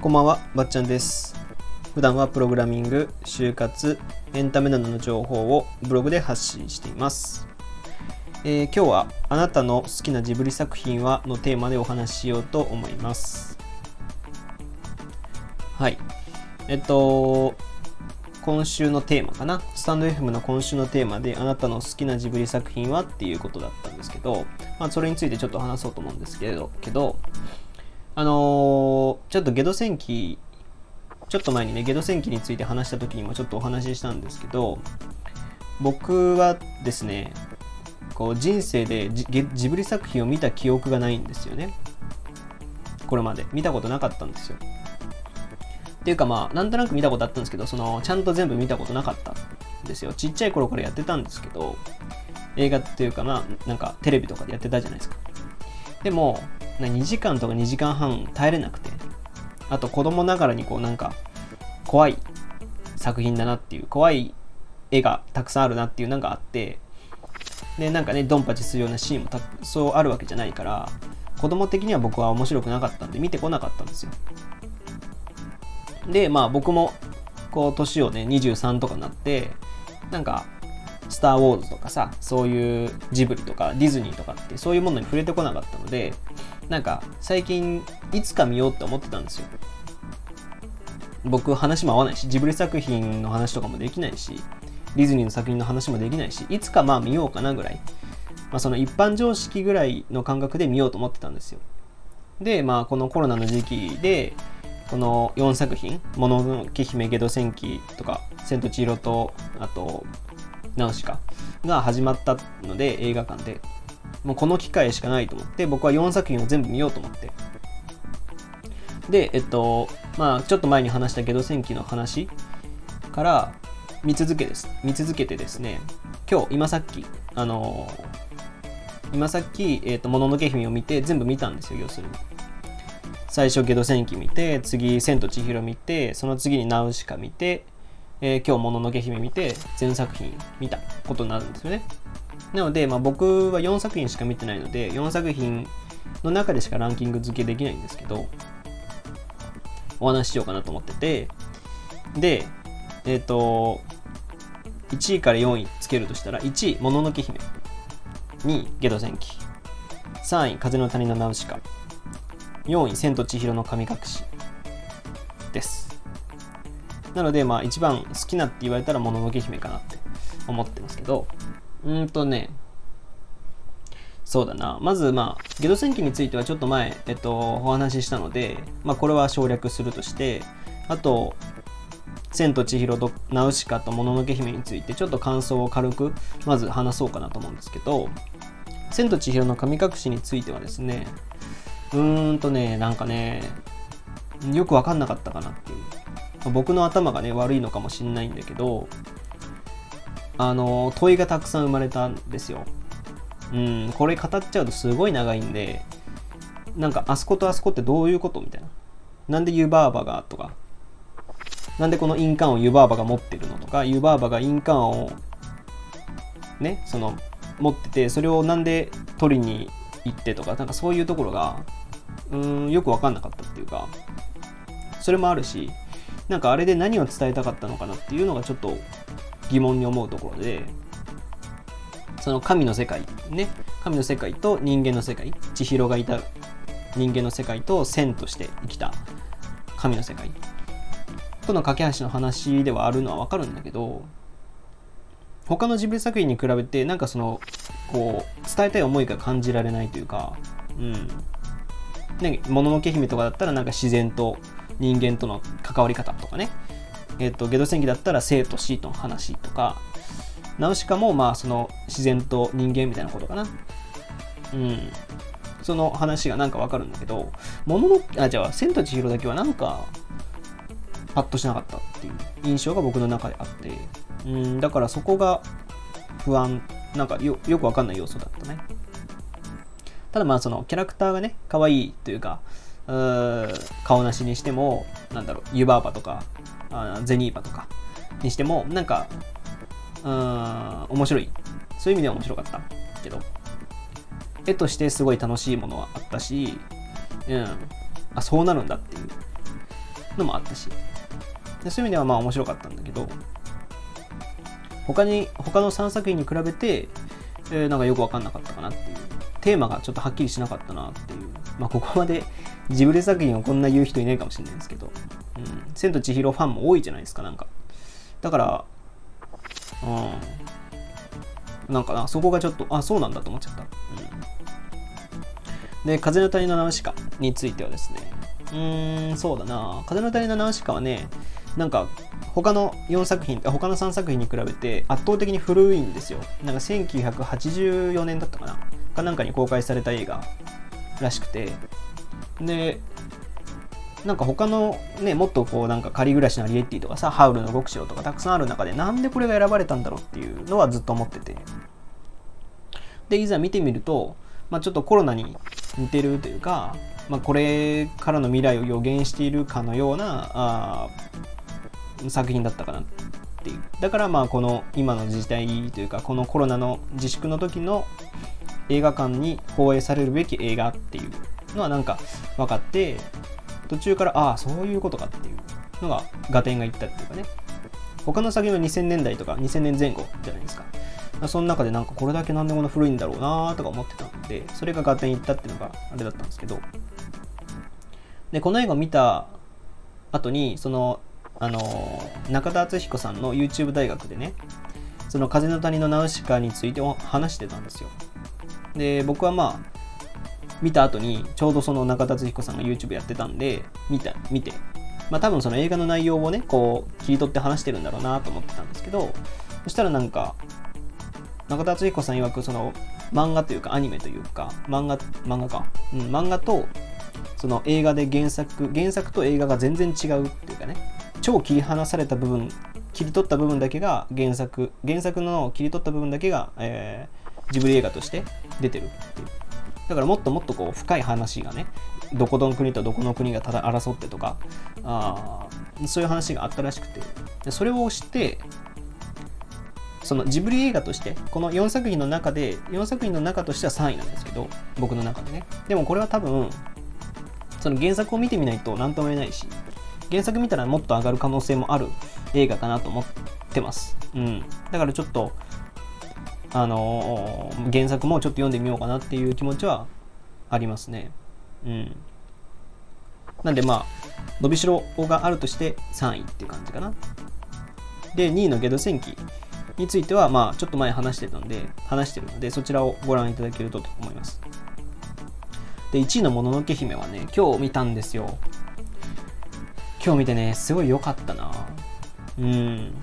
こんばんは、ばっちゃんです。普段はプログラミング、就活、エンタメなどの情報をブログで発信しています。えー今日はあなたの好きなジブリ作品はのテーマでお話ししようと思います。はい。えっと、今週のテーマかな？スタンド FM の今週のテーマであなたの好きなジブリ作品はっていうことだったんですけど、まあそれについてちょっと話そうと思うんですけど、けど、あのーちょっとゲド戦記、ちょっと前にね、ゲド戦記について話した時にもちょっとお話ししたんですけど、僕はですね、こう人生でジブリ作品を見た記憶がないんですよね。これまで。見たことなかったんですよ。っていうかまあ、なんとなく見たことあったんですけど、その、ちゃんと全部見たことなかったんですよ。ちっちゃい頃からやってたんですけど、映画っていうかまあ、なんかテレビとかでやってたじゃないですか。でも、2時間とか2時間半耐えれなくて、あと子供ながらにこうなんか、怖い作品だなっていう、怖い絵がたくさんあるなっていうのがあって、で、なんかね、ドンパチするようなシーンもたそうあるわけじゃないから、子供的には僕は面白くなかったんで見てこなかったんですよ。で、まあ僕も、こう、年をね、23とかなって、なんか、スター・ウォーズとかさ、そういうジブリとかディズニーとかってそういうものに触れてこなかったので、なんか最近いつか見ようって思ってたんですよ。僕話も合わないし、ジブリ作品の話とかもできないし、ディズニーの作品の話もできないし、いつかまあ見ようかなぐらい、まあその一般常識ぐらいの感覚で見ようと思ってたんですよ。で、まあこのコロナの時期で、この4作品、もののけ姫、ゲド戦記とか、千と千尋と、あと、ナウシカが始まったので、映画館で。もうこの機会しかないと思って、僕は4作品を全部見ようと思って。で、えっと、まあちょっと前に話したゲド戦記の話から見続けです。見続けてですね、今日、今さっき、あの今さっき、えっと、もののけ姫を見て、全部見たんですよ、要するに。最初ゲド戦記見て次千と千尋見てその次にナウシカ見て、えー今日もののけ姫見て全作品見たことになるんですよね。なので、まあ、僕は4作品しか見てないので4作品の中でしかランキング付けできないんですけどお話ししようかなと思ってて。でえっ、と1位から4位つけるとしたら1位もののけ姫2位ゲド戦記。3位風の谷のナウシカ。4位、千と千尋の神隠しです。なので、まあ、一番好きなって言われたら、もののけ姫かなって思ってますけど、うんとね、そうだな。まず、まあ、ゲド戦記についてはちょっと前、えっと、お話ししたので、まあ、これは省略するとして、あと、千と千尋とナウシカともののけ姫について、ちょっと感想を軽く、まず話そうかなと思うんですけど、千と千尋の神隠しについてはですね、うーんとね、なんかね、よくわかんなかったかなっていう。ま僕の頭がね、悪いのかもしんないんだけど、あの、問いがたくさん生まれたんですよ。うん、これ語っちゃうとすごい長いんで、なんか、あそことあそこってどういうことみたいな。なんで湯婆婆がとか、なんでこの印鑑を湯婆婆が持ってるのとか、湯婆婆が印鑑をね、その、持ってて、それをなんで取りに行ってとか、なんかそういうところが、うーん、よくわかんなかったっていうか、それもあるし、なんかあれで何を伝えたかったのかなっていうのがちょっと疑問に思うところで、その神の世界、ね、神の世界と人間の世界、千尋がいた人間の世界と線として生きた神の世界との架け橋の話ではあるのはわかるんだけど、他のジブリ作品に比べてなんかそのこう伝えたい思いが感じられないというかうん。ねもののけ姫とかだったらなんか自然と人間との関わり方とかね。えっ、とゲド戦記だったら生と死との話とか。ナウシカもまあその自然と人間みたいなことかな。うん。その話がなんかわかるんだけどもののあじゃあ千と千尋だけはなんかパッとしなかったっていう印象が僕の中であって。うんだからそこが不安。なんかよくわかんない要素だったね。ただまあそのキャラクターがね可愛いというかう顔なしにしてもなんだろう湯婆婆とかあゼニーバとかにしてもなんかうん面白い。そういう意味では面白かった。けど絵としてすごい楽しいものはあったし、うん、あそうなるんだっていうのもあったし。でそういう意味ではまあ面白かったんだけど他に他の3作品に比べて、えー、なんかよく分かんなかったかなっていう。テーマがちょっとはっきりしなかったなっていう。まあここまで ジブリ作品をこんな言う人いないかもしれないですけど、うん、千と千尋ファンも多いじゃないですかなんか。だからうん。なんかなそこがちょっとあそうなんだと思っちゃった、うん、で風の谷のナウシカについてはですね。うーんそうだな。風の谷のナウシカはねなんか他の4作品他の3作品に比べて圧倒的に古いんですよ。なんか1984年だったかな。かなんかに公開された映画らしくて。でなんか他のねもっとこうなんか仮暮らしのアリエッティとかさハウルの極城とかたくさんある中でなんでこれが選ばれたんだろうっていうのはずっと思ってて。でいざ見てみると、まあ、ちょっとコロナに似てるというか、まあ、これからの未来を予言しているかのようなあ作品だったかなっていう。だからまあこの今の時代というかこのコロナの自粛の時の映画館に放映されるべき映画っていうのはなんか分かって途中からああそういうことかっていうのが合点がいったっていうかね。他の作品は2000年代とか2000年前後じゃないですか。その中でなんかこれだけなんでこんな古いんだろうなとか思ってたんでそれが合点いったっていうのがあれだったんですけど。でこの映画を見た後にそのあの中田敦彦さんの YouTube 大学でねその風の谷のナウシカについて話してたんですよ。で僕はまあ見た後にちょうどその中田敦彦さんが YouTube やってたんで見た見て。まあ多分その映画の内容をねこう切り取って話してるんだろうなと思ってたんですけどそしたらなんか中田敦彦さん曰くその漫画というかアニメというか漫画漫画か、うん、漫画とその映画で原作原作と映画が全然違うっていうかね。超切り離された部分切り取った部分だけが原作。原作の切り取った部分だけが、えー、ジブリ映画として出てるっていう。だからもっともっとこう深い話がねどこの国とどこの国がただ争ってとかあそういう話があったらしくて。それを知ってそのジブリ映画としてこの4作品の中で4作品の中としては3位なんですけど僕の中でね。でもこれは多分その原作を見てみないと何とも言えないし原作見たらもっと上がる可能性もある映画かなと思ってます。うん。だからちょっと、あのー、原作もちょっと読んでみようかなっていう気持ちはありますね。うん。なんでまあ、伸びしろがあるとして3位っていう感じかな。で、2位のゲド戦記については、まあ、ちょっと前話してたんで、話してるので、そちらをご覧いただけるとと思います。で、1位のもののけ姫はね、今日見たんですよ。今日見てね、すごい良かったな。うん。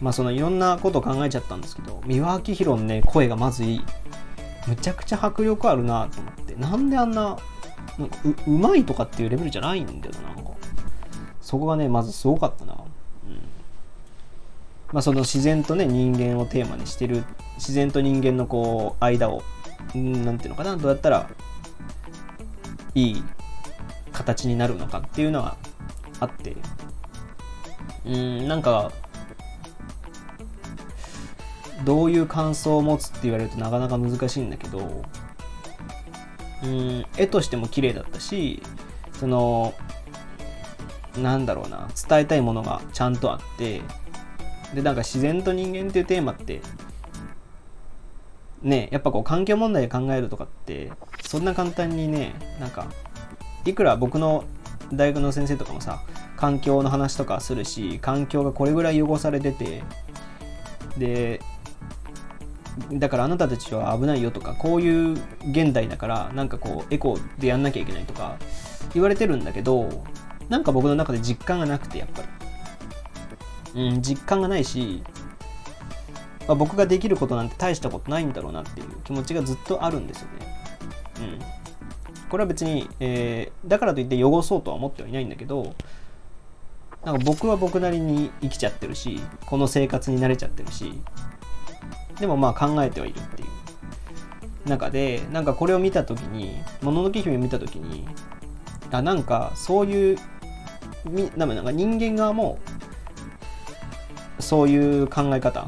まあそのいろんなこと考えちゃったんですけど、三輪明宏のね、声がまずいい。むちゃくちゃ迫力あるなと思って。なんであんな、なんかううまいとかっていうレベルじゃないんだよな、なんか。そこがね、まずすごかったな。うん。まあその自然とね、人間をテーマにしてる、自然と人間のこう、間を、うん、なんていうのかな、どうやったら、いい形になるのかっていうのはあって。うんなんかどういう感想を持つって言われるとなかなか難しいんだけどうん絵としても綺麗だったしそのなんだろうな伝えたいものがちゃんとあってでなんか自然と人間っていうテーマってねやっぱこう環境問題で考えるとかってそんな簡単にねなんかいくら僕の大学の先生とかもさ環境の話とかするし環境がこれぐらい汚されててでだからあなたたちは危ないよとかこういう現代だからなんかこうエコーでやんなきゃいけないとか言われてるんだけどなんか僕の中で実感がなくてやっぱり。うん実感がないし、まあ、僕ができることなんて大したことないんだろうなっていう気持ちがずっとあるんですよね。うん。これは別に、えー、だからといって汚そうとは思ってはいないんだけどなんか僕は僕なりに生きちゃってるしこの生活に慣れちゃってるしでもまあ考えてはいるっていう。中でなんかこれを見た時に「もののけ姫」を見た時にあなんかそういうなんか人間側もそういう考え方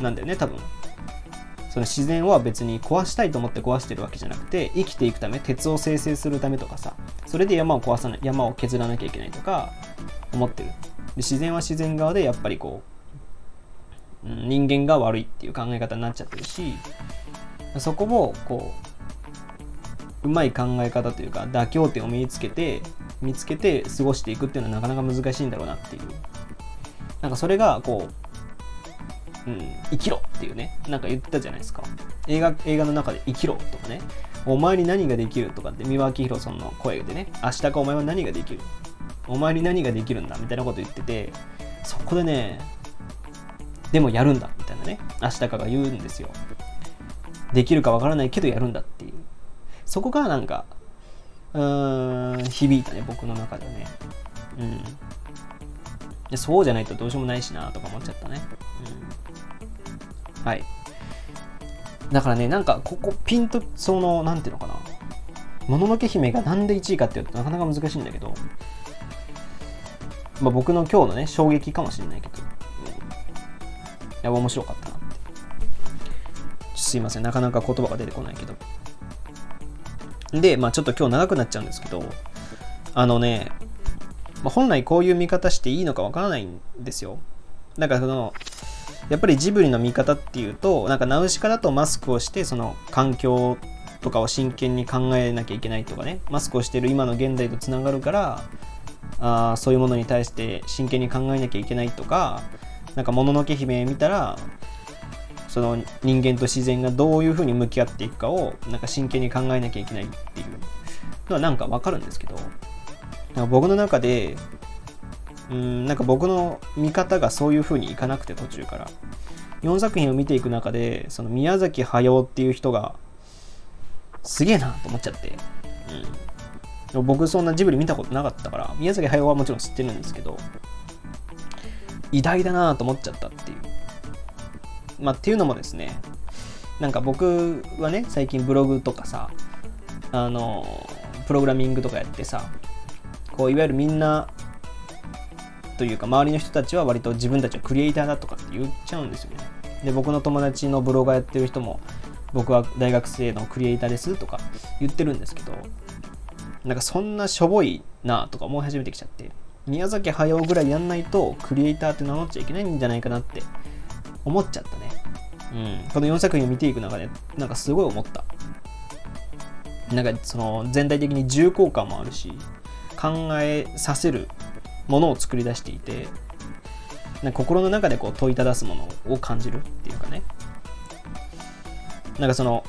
なんだよね多分。その自然は別に壊したいと思って壊してるわけじゃなくて生きていくため鉄を生成するためとかさそれで山を壊さない山を削らなきゃいけないとか思ってる。で自然は自然側でやっぱりこう人間が悪いっていう考え方になっちゃってるしそこをこううまい考え方というか妥協点を身につけて見つけて過ごしていくっていうのはなかなか難しいんだろうなっていう。なんかそれがこう、うん、生きろ。っていうねなんか言ったじゃないですか。映画映画の中で生きろとかね。お前に何ができるとかって三輪明宏さんの声でね。明日かお前は何ができる。お前に何ができるんだみたいなこと言っててそこでねでもやるんだみたいなね。明日かが言うんですよ。できるかわからないけどやるんだっていう。そこがなんかうーん響いたね僕の中ではね。うん。でそうじゃないとどうしようもないしなとか思っちゃったね。うん。はい。だからねなんかここピンとその何ていうのかな。もののけ姫がなんで1位かっていうとなかなか難しいんだけど。まあ僕の今日のね衝撃かもしれないけど、いや面白かったなって。すいません、なかなか言葉が出てこないけど。で、まあちょっと今日長くなっちゃうんですけど、あのね、まあ、本来こういう見方していいのかわからないんですよ。だからその、やっぱりジブリの見方っていうと、なんかナウシカだとマスクをして、その環境とかを真剣に考えなきゃいけないとかね、マスクをしてる今の現代とつながるから、あそういうものに対して真剣に考えなきゃいけないとか、なんかもののけ姫見たら、その人間と自然がどういうふうに向き合っていくかをなんか真剣に考えなきゃいけないっていうのはなんかわかるんですけど僕の中でうんなんか僕の見方がそういうふうにいかなくて途中から。4作品を見ていく中でその宮崎駿っていう人がすげえなと思っちゃって、うん、僕そんなジブリ見たことなかったから宮崎駿はもちろん知ってるんですけど偉大だなと思っちゃったっていう。まあ、っていうのもですねなんか僕はね最近ブログとかさあのプログラミングとかやってさこういわゆるみんなというか周りの人たちは割と自分たちはクリエイターだとかって言っちゃうんですよねで僕の友達のブロガーやってる人も僕は大学生のクリエイターですとか言ってるんですけどなんかそんなしょぼいなとか思い始めてきちゃって宮崎駿ぐらいやんないとクリエイターって名乗っちゃいけないんじゃないかなって思っちゃったね。うん。この4作品を見ていく中で、なんかすごい思った。なんかその全体的に重厚感もあるし、考えさせるものを作り出していて、な心の中でこう問いただすものを感じるっていうかね。なんかその、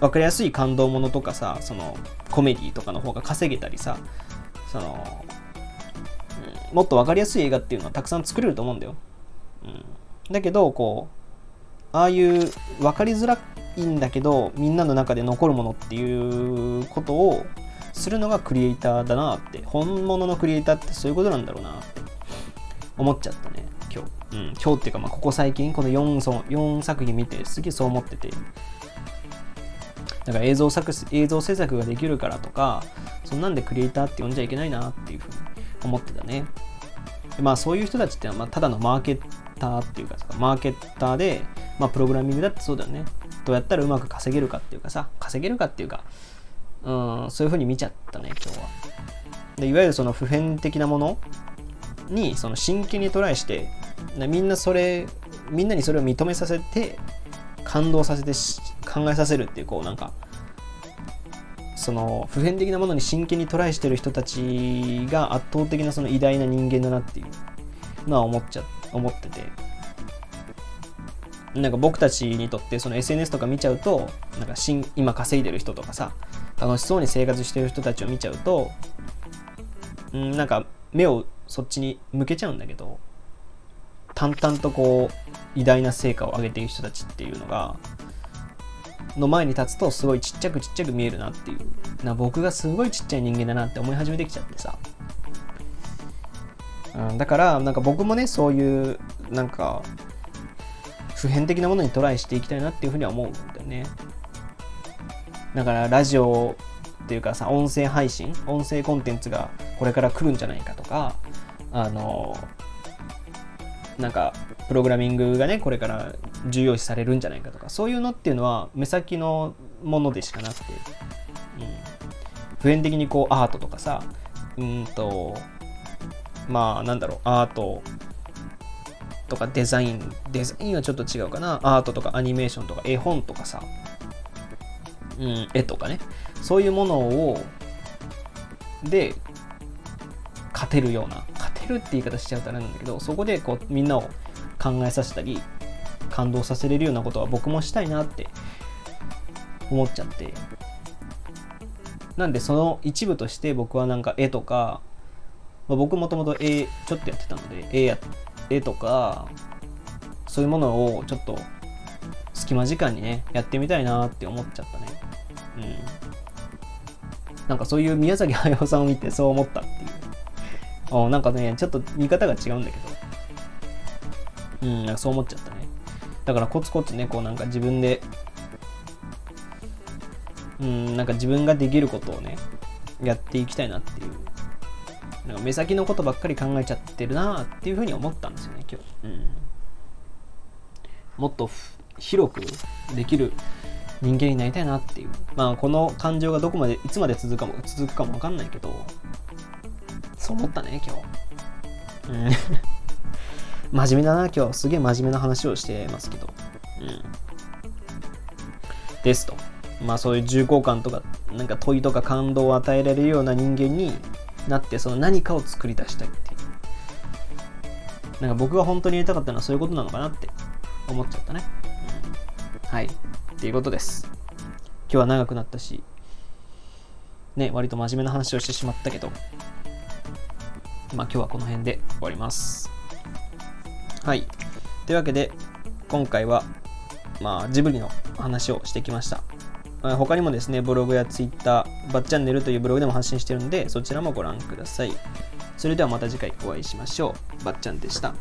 分かりやすい感動ものとかさ、そのコメディとかの方が稼げたりさ、その、うん、もっと分かりやすい映画っていうのはたくさん作れると思うんだよ。うん。だけどこうああいう分かりづらいんだけどみんなの中で残るものっていうことをするのがクリエイターだなって本物のクリエイターってそういうことなんだろうなって思っちゃったね今日、うん、今日っていうかまあここ最近この 4, そ4作品見てすげえそう思ってて。だから映像作映像制作ができるからとかそんなんでクリエイターって呼んじゃいけないなっていうふうに思ってたね。でまあそういう人たちってのはまあただのマーケターっていうかさ、マーケッターで、まあ、プログラミングだってそうだよね。どうやったらうまく稼げるかっていうかさ、稼げるかっていうか、うん、そういうふうに見ちゃったね、今日は。でいわゆるその普遍的なものにその真剣にトライしてみんなそれみんなにそれを認めさせて感動させて考えさせるっていうこうなんかその普遍的なものに真剣にトライしてる人たちが圧倒的なその偉大な人間だなっていうのは思っちゃ思っててなんか僕たちにとってその SNS とか見ちゃうとなんか今稼いでる人とかさ楽しそうに生活してる人たちを見ちゃうとんなんか目をそっちに向けちゃうんだけど淡々とこう偉大な成果を上げている人たちっていうのがの前に立つとすごいちっちゃくちっちゃく見えるなっていう。な僕がすごいちっちゃい人間だなって思い始めてきちゃってさ。うん、だからなんか僕もねそういうなんか普遍的なものにトライしていきたいなっていうふうには思うんだよね。だからラジオっていうかさ音声配信音声コンテンツがこれから来るんじゃないかとかあのなんかプログラミングがねこれから重要視されるんじゃないかとかそういうのっていうのは目先のものでしかなくて、うん、普遍的にこうアートとかさうんとまあなんだろうアートとかデザインデザインはちょっと違うかな。アートとかアニメーションとか絵本とかさ、うん、絵とかね。そういうものをで勝てるような勝てるって言い方しちゃうとあれなんだけどそこでこうみんなを考えさせたり感動させれるようなことは僕もしたいなって思っちゃって。なんでその一部として僕はなんか絵とか、まあ、僕もともと絵ちょっとやってたので絵や絵とかそういうものをちょっと隙間時間にねやってみたいなって思っちゃったね。うん。なんかそういう宮崎駿さんを見てそう思ったっていう。あなんかねちょっと見方が違うんだけど。うんなんかそう思っちゃったね。だからコツコツねこうなんか自分でうんなんか自分ができることをねやっていきたいなっていう。なんか目先のことばっかり考えちゃってるなっていうふうに思ったんですよね今日、うん、もっと広くできる人間になりたいなっていう。まあこの感情がどこまでいつまで続くかも続くかも分かんないけどそう思ったね今日。うん。真面目だな今日。すげえ真面目な話をしてますけど。うん。ですと。まあそういう重厚感とかなんか問いとか感動を与えられるような人間になってその何かを作り出したいっていう。なんか僕が本当にやりたかったのはそういうことなのかなって思っちゃったね、うん、はい。っていうことです今日は長くなったしね割と真面目な話をしてしまったけどまあ今日はこの辺で終わりますはいというわけで今回はまあジブリの話をしてきました他にもですね、ブログやツイッター、バッチャンネルというブログでも発信してるので、そちらもご覧ください。それではまた次回お会いしましょう。ばっちゃんでした。